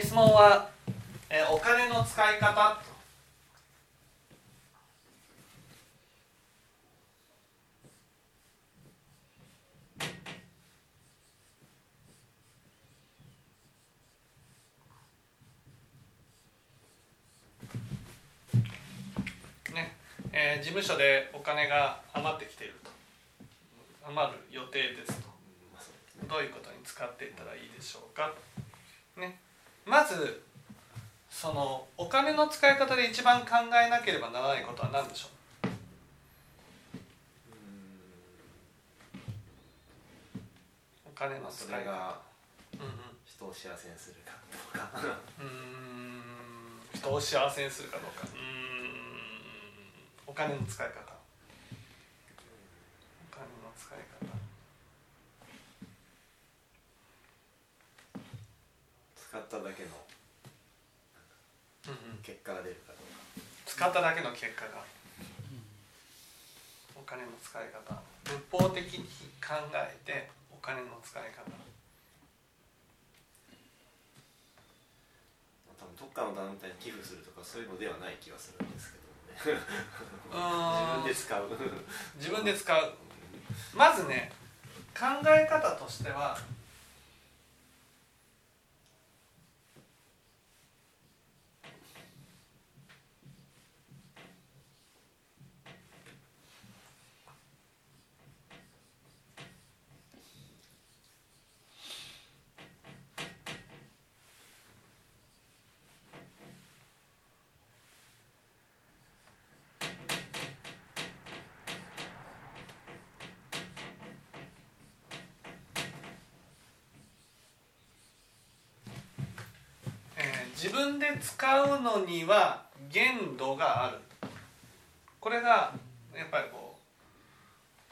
質問は、えーお金の使い方。とねえー事務所でお金が余ってきていると。余る予定ですと。どういうことに使っていったらいいでしょうか、ね、まずそのお金の使い方で一番考えなければならないことは何でしょう？お金の使い方。人を幸せにするかどうか。うーん。人を幸せにするかどうか。うーん。お金の使い方。お金の使い方使っただけのうんうん。結果が出るかどうか。使っただけの結果が。お金の使い方。仏法的に考えてお金の使い方。多分どっかの団体に寄付するとかそういうのではない気がするんですけど自分で使う。自分で使う。まずね考え方としてはえー自分で使うのには限度がある。これがやっぱりこ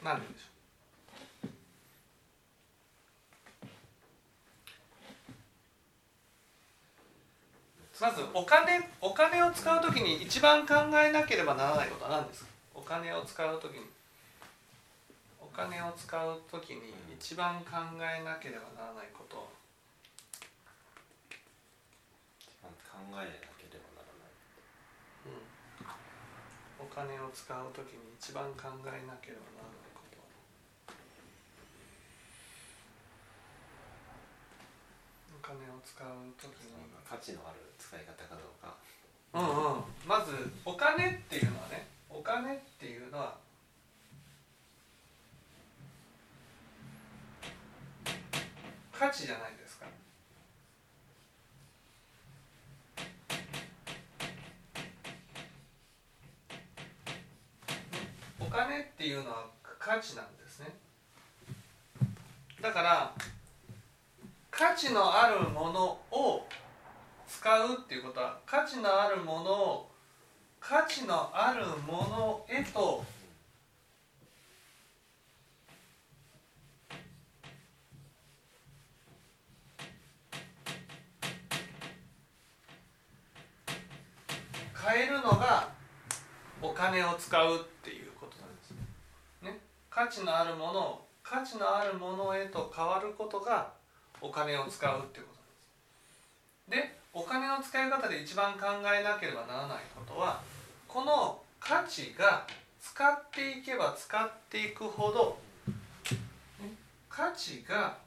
う何て言うんでしょう。まずお金お金を使う時に一番考えなければならないことは何ですか？お金を使う時に。お金を使う時に一番考えなければならないこと考えなければならない。お金を使う時に一番考えなければならないこと。お金を使う時に価値のある使い方かどうか。うんうん。まずお金っていうのはねお金っていうのは価値じゃないですかお金っていうのは価値なんですね。だから価値のあるものを使うっていうことは価値のあるものを価値のあるものへと変えるのがお金を使うっていう。価値のあるものを価値のあるものへと変わることがお金を使うっていうことなんです。でお金の使い方で一番考えなければならないことはこの価値が使っていけば使っていくほど価値が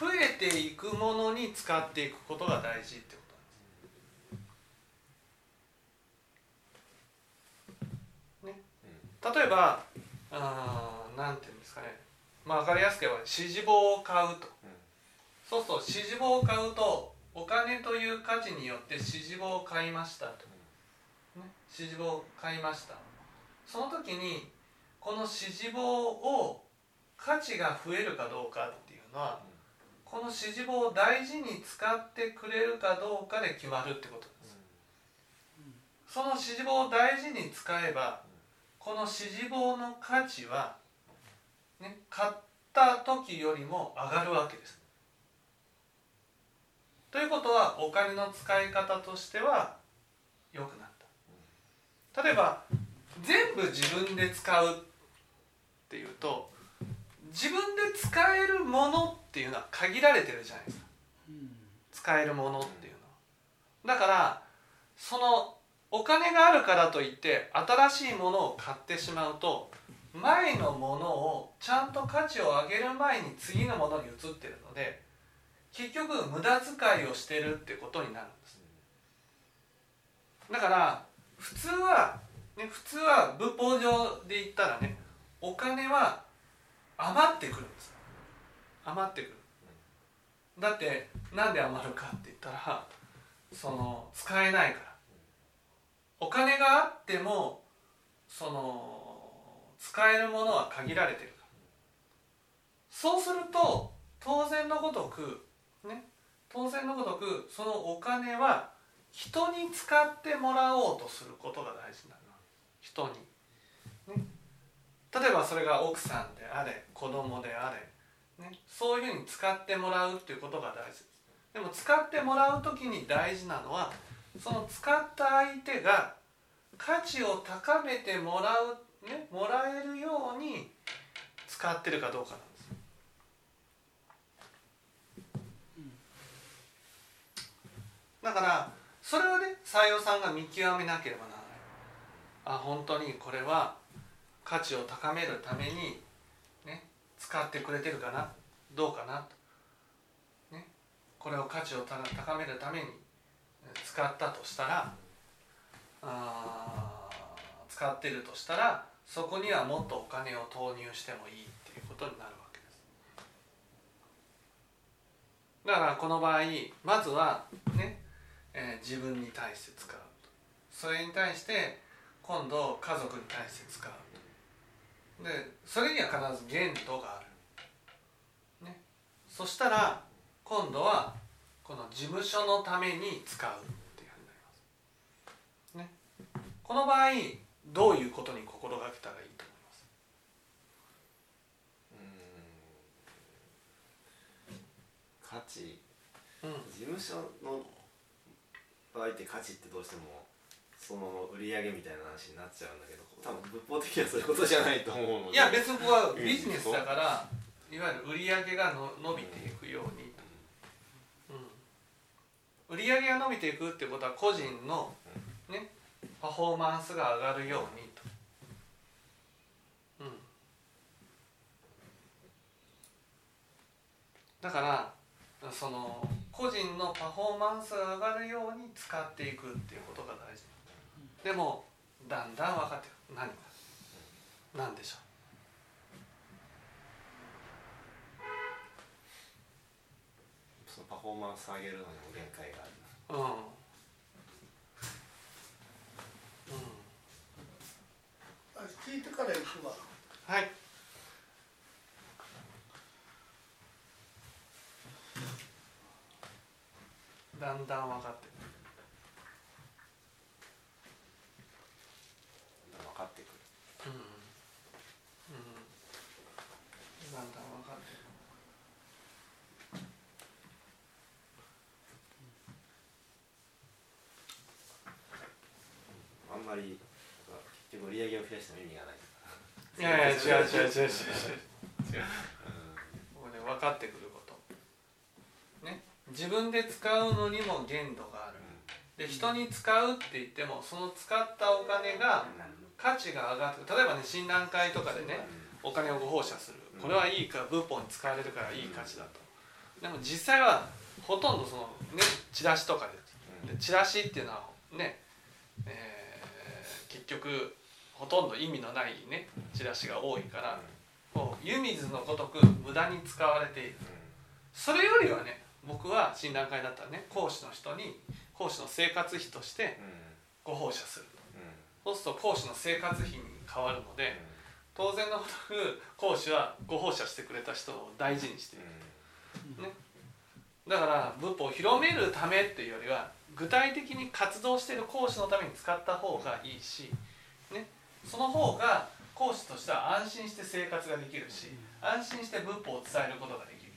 増えていくものに使っていくことが大事ってことなんです。ね、例えばあーなんていうんですかね、まあ、分かりやすく言えば支持棒を買うと。そうすると支持棒を買うとお金という価値によって支持棒を買いましたと、ね、支持棒を買いました。その時にこの支持棒を価値が増えるかどうかっていうのはこの支持棒を大事に使ってくれるかどうかで決まるってことですその支持棒を大事に使えばこの支持棒の価値は、ね、買った時よりも上がるわけです。ということはお金の使い方としては良くなった。例えば全部自分で使うっていうと自分で使えるものっていうのは限られてるじゃないですか。使えるものっていうのは。だからそのお金があるからといって新しいものを買ってしまうと前のものをちゃんと価値を上げる前に次のものに移ってるので結局無駄遣いをしてるってことになるんです。だから普通は、ね、普通は仏法上で言ったらねお金は余ってくるんです余ってくる。だってなんで余るかって言ったらその使えないから。お金があってもその使えるものは限られてるから。そうすると当然のごとくね当然のごとくそのお金は人に使ってもらおうとすることが大事になる人に、それが奥さんであれ子供であれ、ね、そういうふうに使ってもらうっていうことが大事ですでも使ってもらう時に大事なのはその使った相手が価値を高めてもらう、ね、もらえるように使ってるかどうかなんです。だからそれをね採用さんが見極めなければならない。あ本当にこれは価値を高めるために、ね、使ってくれてるかなどうかなと、ね、これを価値を高めるために使ったとしたらあ使ってるとしたらそこにはもっとお金を投入してもいいっていうことになるわけです。だからこの場合まずはね、えー、自分に対して使うそれに対して今度家族に対して使うでそれには必ず限度がある、ね、そしたら今度はこの事務所のために使うこの場合どういうことに心がけたらいいと思います？価値、うん、事務所の場合って価値ってどうしてもその売り上げみたいな話になっちゃうんだけど多分仏法的にはそういうことじゃないと思うので。いや別にここはビジネスだからいわゆる売り上げがの伸びていくように、うん、売り上げが伸びていくってことは個人のねパフォーマンスが上がるようにと。うん、だからその個人のパフォーマンスが上がるように使っていくっていうことが大事。でもだんだん分かってくる。何が？何でしょう？そのパフォーマンス上げるのにも限界があるうん。聞いてから行くわ。はい。だんだん分かって分かってくるうん、うん、だんだん分かってくるあんまり結構売り上げを増やしても意味がないいやいや 違う違う違う違う違う違う、うん、ね分かってくること。ね。自分で使うのにも限度がある。で人に使うって言ってもその使ったお金が価値が上がって例えばね診断会とかでねお金をご奉謝する。これはいいか仏法に使われるからいい価値だと。でも実際はほとんどそのねチラシとかでチラシっていうのはね、局ほとんど意味のないねチラシが多いからこう湯水のごとく無駄に使われている。それよりはね僕は診断会だったらね講師の人に講師の生活費としてご奉謝すると、そうすると講師の生活費に変わるので当然のごとく講師はご奉謝してくれた人を大事にしている、ね、だから仏法を広めるためっていうよりは具体的に活動している講師のために使った方がいいし、ね、その方が講師としては安心して生活ができるし安心して仏法を伝えることができる。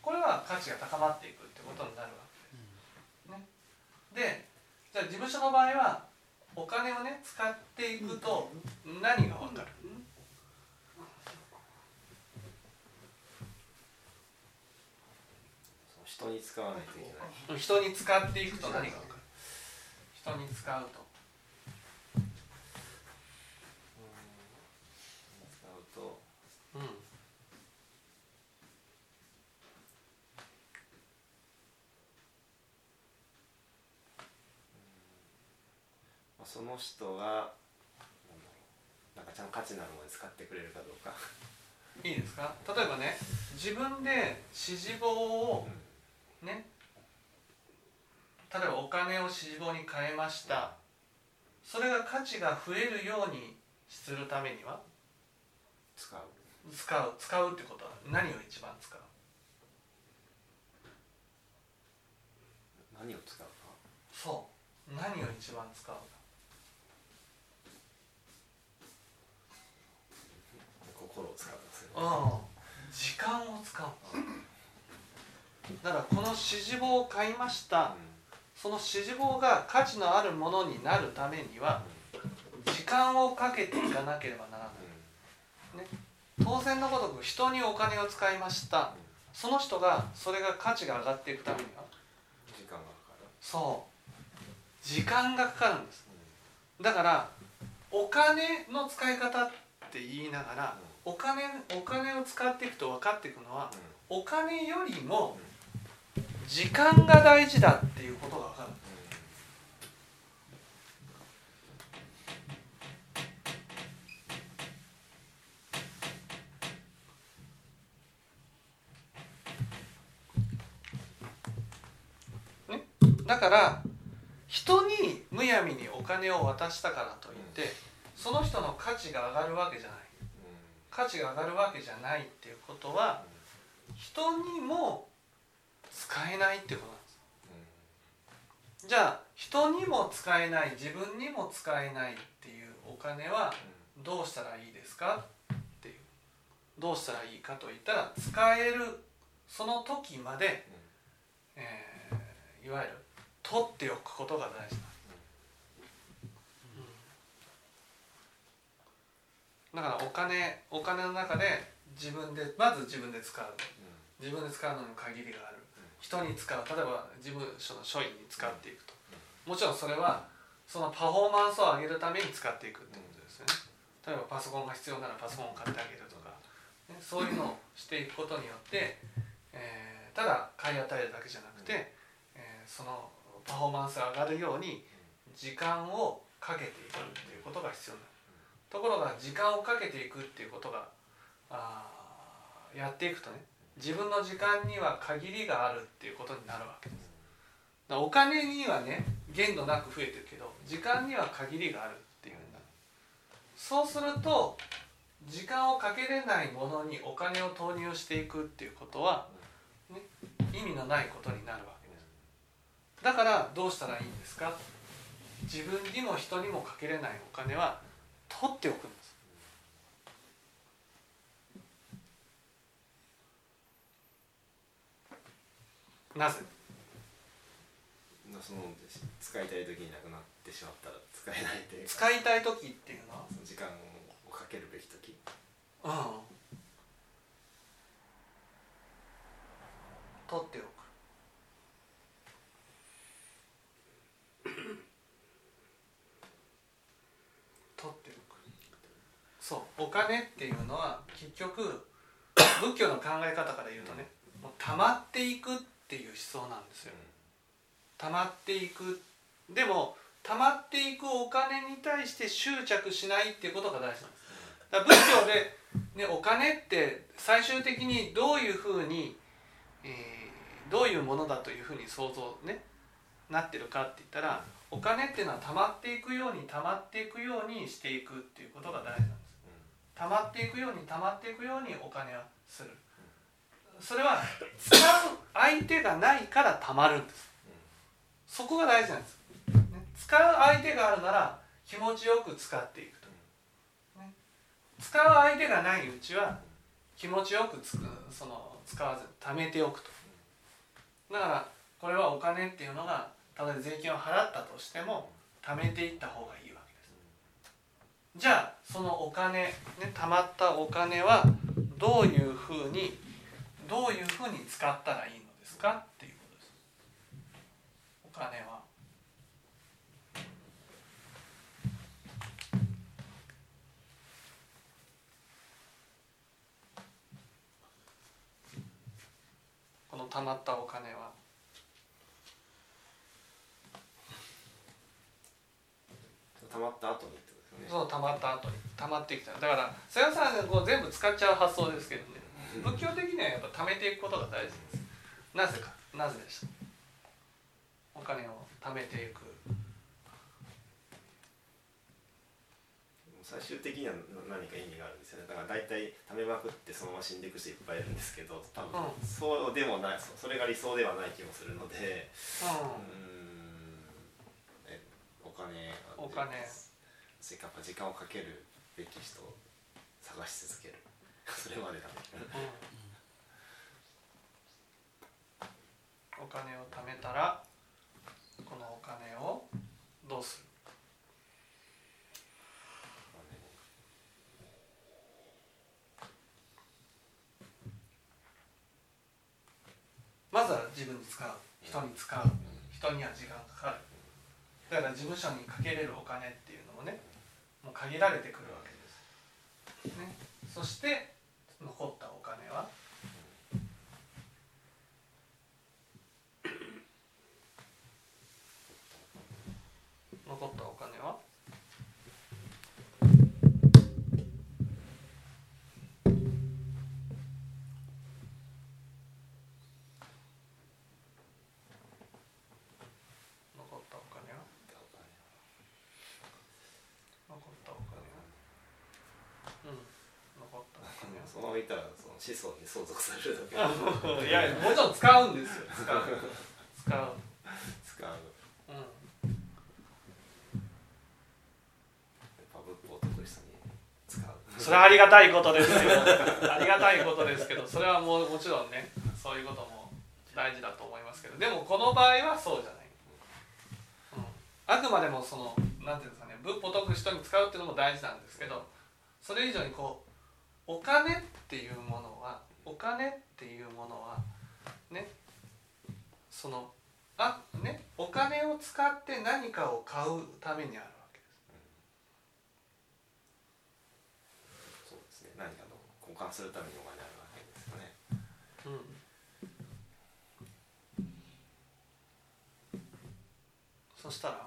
これは価値が高まっていくってことになるわけです。ね、でじゃあ事務所の場合はお金をね使っていくと何がわかる？人に使わないといけない。人に使っていくと何がわかる？人に使うと。使うと。うん。まあその人がなんかちゃんと価値のあるものに使ってくれるかどうか。いいですか？例えばね自分で指示棒をね。例えばお金を指示棒に変えました。それが価値が増えるようにするためには？使う。使う。使うってことは？何を一番使う？何を使うか？そう。何を一番使うか？心を使う。んですよねうん。時間を使う だからこの指示棒を買いました。その指示棒が価値のあるものになるためには時間をかけていかなければならない。当然のごとく人にお金を使いました。その人がそれが価値が上がっていくためには。時間がかかる。そう。時間がかかるんです。だからお金の使い方って言いながらお金お金を使っていくと分かっていくのはお金よりも時間が大事だっていうことが分かる。ね。だから人にむやみにお金を渡したからといってその人の価値が上がるわけじゃない。価値が上がるわけじゃないっていうことは人にも使えないってことなんですじゃあ人にも使えない自分にも使えないっていうお金はどうしたらいいですかっていう。どうしたらいいかといったら使えるその時まで、えーいわゆる取っておくことが大事だからお金お金の中で自分でまず自分で使う。自分で使うのに限りがある人に使う例えば事務所の書院に使っていくと。もちろんそれはそのパフォーマンスを上げるために使っていくってことですよね。例えばパソコンが必要ならパソコンを買ってあげるとか、ね、そういうのをしていくことによって、えーただ買い与えるだけじゃなくて、えーそのパフォーマンスが上がるように時間をかけていくっていうことが必要になる。ところが時間をかけていくっていうことがあやっていくとね自分の時間には限りがあるっていうことになるわけです。だお金にはね限度なく増えてるけど時間には限りがあるっていうなそうすると時間をかけれないものにお金を投入していくっていうことは、ね、意味のないことになるわけです。だからどうしたらいいんですか？自分にも人にもかけれないお金は取っておくんですなぜ？その使いたい時になくなってしまったら使えないというか。使いたい時っていうの？は時間をかけるべき時。うん取っておく。取っておく。そう。お金っていうのは結局仏教の考え方から言うとねもう溜まっていくっていう思想なんですよ。溜まっていく。でも溜まっていくお金に対して執着しないっていうことが大事なんです。だから仏教で、ね、お金って最終的にどういうふうに、えーどういうものだというふうに想像ねなってるかって言ったらお金っていうのは溜まっていくように溜まっていくようにしていくっていうことが大事なんです。溜まっていくように溜まっていくようにお金はするそれは使う相手がないから溜まるんです。そこが大事なんです、ね、使う相手があるなら気持ちよく使っていくと、ね、使う相手がないうちは気持ちよくつくその使わず貯めておくと。だからこれはお金っていうのが例え税金を払ったとしても貯めていった方がいいわけです。じゃあそのお金ね貯まったお金はどういうふうにどういうふうに使ったらいいのですかっていうことです。お金は。この貯まったお金は。溜まった後にね。そう溜まった後に。溜まってきた。だからさやさんがこう全部使っちゃう発想ですけどね仏教的にはやっぱ貯めていくことが大事です。なぜか。なぜでした？お金を貯めていく。最終的には何か意味があるんですよね。だから大体貯めまくってそのまま死んでいく人いっぱいいるんですけど多分うん。そうでもないそそれが理想ではない気もするのでうん。えお金お金。せっかく時間をかけるべき人を探し続けるそれまでだね、うん、お金を貯めたらこのお金をどうする？まずは自分に使う。人に使う。人には時間かかる。だから事務所にかけれるお金っていうのもねもう限られてくるわけです、ね、そして残ったお金は？残ったお金はそのままいたらその子孫に相続されるだけ。いやもちろん使うんですよ。使う。使う。使う。う。ん。ぱ仏法を解く人に使う。それはありがたいことですよありがたいことですけど。それはもうもちろんねそういうことも大事だと思いますけど。でもこの場合はそうじゃない、うん、あくまでもそのなんていうんですかね仏法を解く人に使うっていうのも大事なんですけどそれ以上にこうお金っていうものはお金っていうものはねそのあねお金を使って何かを買うためにあるわけです。そうですね。何かの交換するためにお金あるわけですよね。うん。そしたら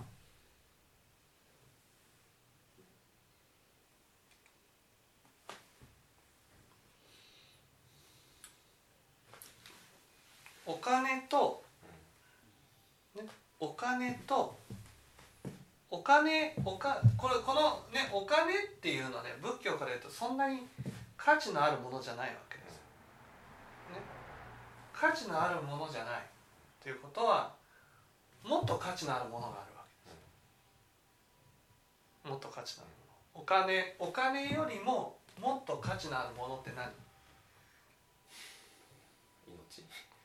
お金と、ね、お金とお金おかこれこのねお金っていうのはね仏教から言うとそんなに価値のあるものじゃないわけです。ね、価値のあるものじゃないということはもっと価値のあるものがあるわけです。もっと価値のあるもの。お金お金よりももっと価値のあるものって何？命あー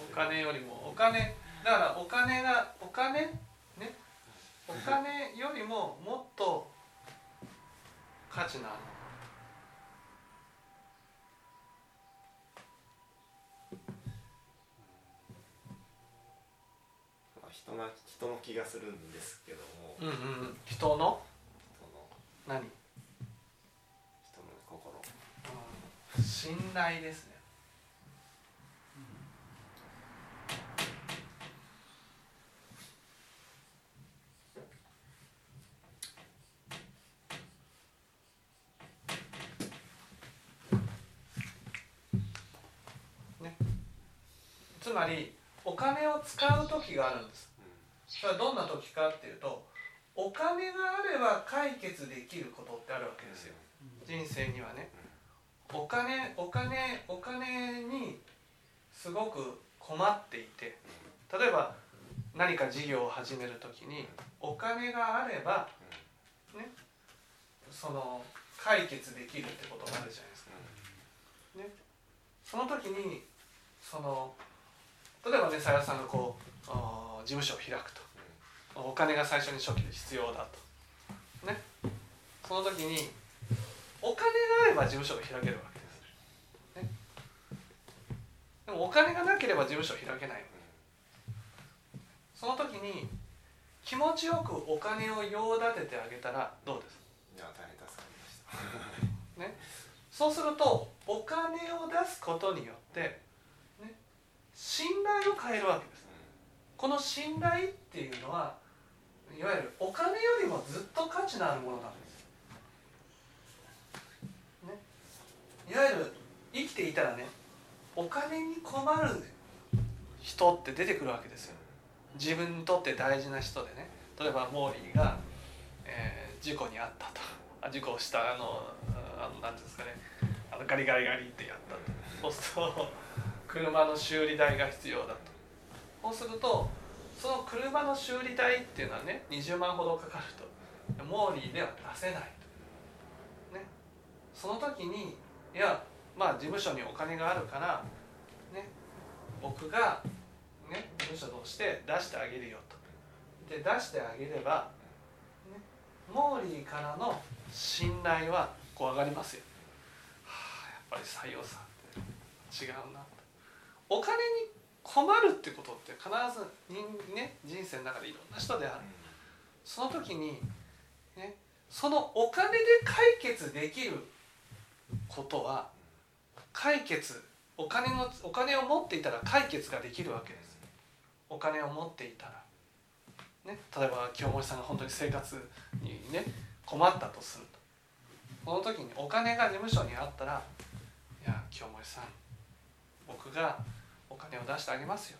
お金よりもお金だからお金がお金ねお金よりももっと価値のあるまあ人な人の気がするんですけども、うんうんうん。人のその何、人の心うん、信頼ですね。ね。つまりお金を使う時があるんです。それはどんな時かっていうとお金があれば解決できることってあるわけですよ。人生にはねお金お金お金にすごく困っていて例えば何か事業を始める時にお金があればねその解決できるってことがあるじゃないですか。ね、その時にその例えばねさやさんがこう事務所を開くと。お金が最初に初期で必要だと。ね。その時にお金があれば事務所が開けるわけです、ね、でもお金がなければ事務所開けないその時に気持ちよくお金を用立ててあげたらどうです？いや大変助かりましたね。そうするとお金を出すことによって、ね、信頼を変えるわけです。この信頼っていうのはいわゆるお金よりもずっと価値のあるものなんです、ね、いわゆる生きていたらねお金に困る人って出てくるわけですよ。自分にとって大事な人でね。例えばモーリーが、えー、事故に遭ったと。あ事故をしたあのあのなんですかね。あのガリガリガリってやったと。そうすると車の修理代が必要だと。そうするとその車の修理代っていうのはね20万ほどかかると。モーリーでは出せないと、ね、その時にいやまあ事務所にお金があるから、ね、僕が、ね、事務所として出してあげるよと。で出してあげれば、ね、モーリーからの信頼はこう上がりますよ、はあ、やっぱり採用さって違うな。お金に困るってことって必ず人,、ね、人生の中でいろんな人である。その時に、ね、そのお金で解決できることは解決お金のお金を持っていたら解決ができるわけです。お金を持っていたら、ね、例えば清盛さんが本当に生活にね困ったとすると。その時にお金が事務所にあったら「いや清盛さん僕がお金を出してあげますよ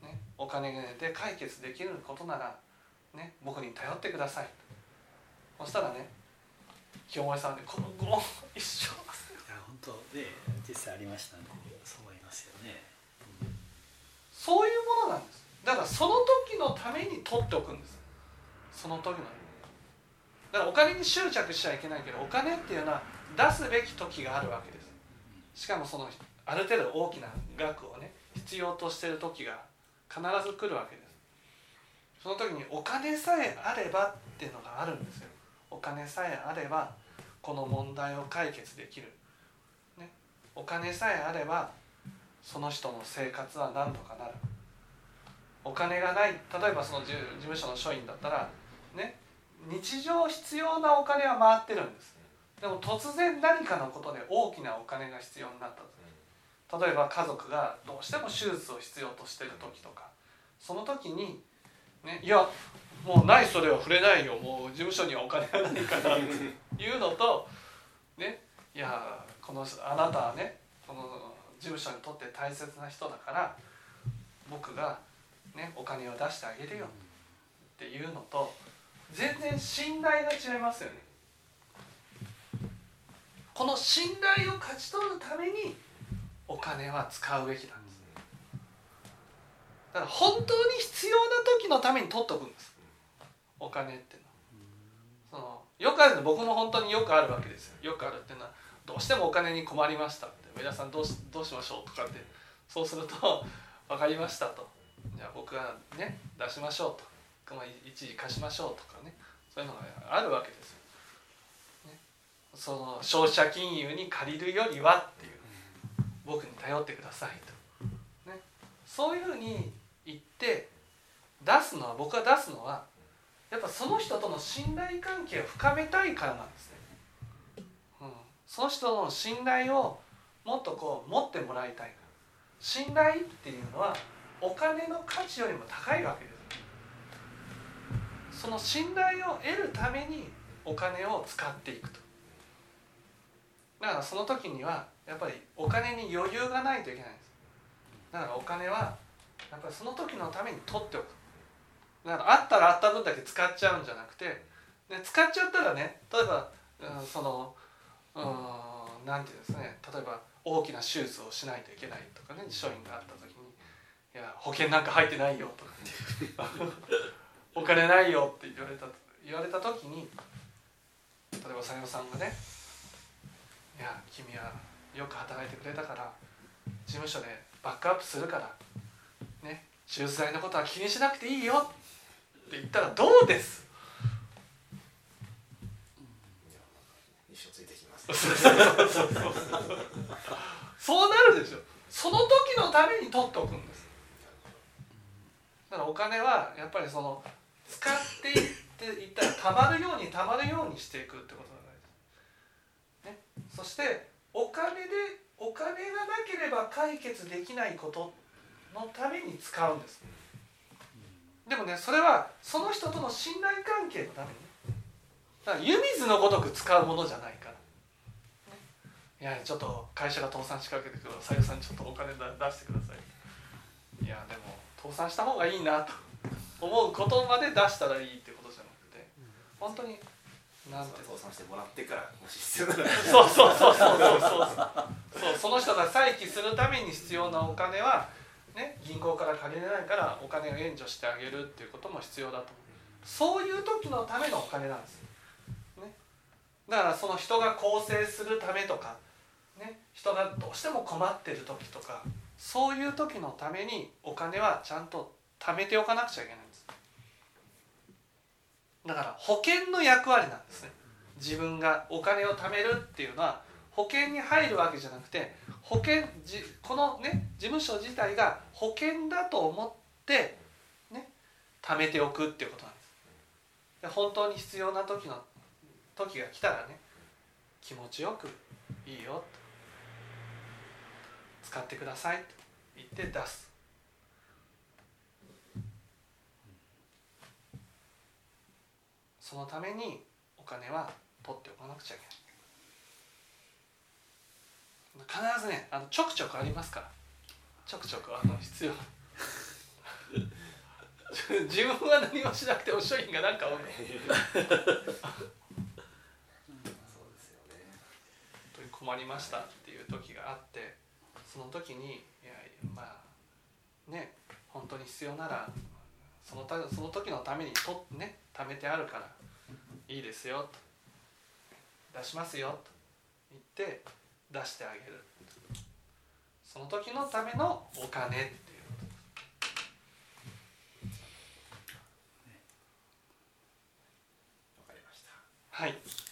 と、ね、お金で解決できることなら、ね、僕に頼ってくださいそしたらね清盛さんでこのご一生いや本当で実際ありましたねそう思いますよね、うん、そういうものなんです。だからその時のために取っておくんです。その時のだからお金に執着しちゃいけないけどお金っていうのは出すべき時があるわけです。しかもそのある程度大きな額をね必要としてる時が必ず来るわけです。その時にお金さえあればっていうのがあるんですよお金さえあればこの問題を解決できる、ね、お金さえあればその人の生活は何とかなる。お金がない例えばその事務所の署員だったらね。日常必要なお金は回ってるんです。でも突然何かのことで大きなお金が必要になった例えば家族がどうしても手術を必要としてる時とかその時に、ね、いやもうないそれは触れないよもう事務所にはお金がないからっていうのと、ね、いやこのあなたはねこの事務所にとって大切な人だから僕が、ね、お金を出してあげるよっていうのと全然信頼が違いますよね。この信頼を勝ち取るためにお金は使うべきなんですだから本当に必要な時のために取っとくんですお金っていうの。そのよくあるの僕も本当によくあるわけですよ。よくあるっていうのはどうしてもお金に困りましたって。上田さんどうしどうしましょうとかって。そうすると 分かりましたと。じゃあ僕がね出しましょうと。一時貸しましょうとかね。そういうのがあるわけですよ、ね、その消費者金融に借りるよりはっていう。僕に頼ってくださいと、ね、そういうふうに言って出すのは僕が出すのはやっぱその人との信頼関係を深めたいからなんですね、うん、その人の信頼をもっとこう持ってもらいたいから。信頼っていうのはお金の価値よりも高いわけです。その信頼を得るためにお金を使っていくと。だからその時にはやっぱりお金に余裕がないといけないんです。だからお金はやっぱりその時のために取っておく。だかあったらあった分だけ使っちゃうんじゃなくてで使っちゃったらね例えば、うん、そのうんなんていうんですね例えば大きな手術をしないといけないとかね署員があった時に「いや保険なんか入ってないよ」とか「お金ないよ」って言われた言われた時に例えばさよさんがね「いや君はよく働いてくれたから事務所でバックアップするからね手術代のことは気にしなくていいよって言ったらどうです？一生ついてきます。そうなるでしょ。その時のために取っておくんです。だからお金はやっぱりその使っていっていったらたまるようにたまるようにしていくってことが大事、ね、そしてお金でお金がなければ解決できないことのために使うんですでもねそれはその人との信頼関係のためにだから湯水のごとく使うものじゃないから。いやちょっと会社が倒産しかけてくるさゆさんちょっとお金だ出してください。いやでも倒産した方がいいなと思うことまで出したらいいってことじゃなくて。本当になんて倒産してもらってからもし必要な。らそうそうそうそうそうそう。そうその人が再起するために必要なお金はね銀行から借りれないからお金を援助してあげるっていうことも必要だとそういう時のためのお金なんです。ね。だからその人が更生するためとかね。人がどうしても困ってる時とかそういう時のためにお金はちゃんと貯めておかなくちゃいけないんです。だから保険の役割なんですね。自分がお金を貯めるっていうのは保険に入るわけじゃなくて保険じこのね事務所自体が保険だと思ってね貯めておくっていうことなんです。で本当に必要な時の時が来たらね気持ちよくいいよと使ってくださいと言って出す。そのためにお金は取っておかなくちゃいけない。必ずねあのちょくちょくありますから。ちょくちょくあの必要。自分は何もしなくても商品が何かをねそうですよね。本当に困りましたっていう時があってその時にいやまあね本当に必要ならそのたその時のためにとね貯めてあるからいいですよと。出しますよと言って出してあげる。その時のためのお金っていうわかりました。はい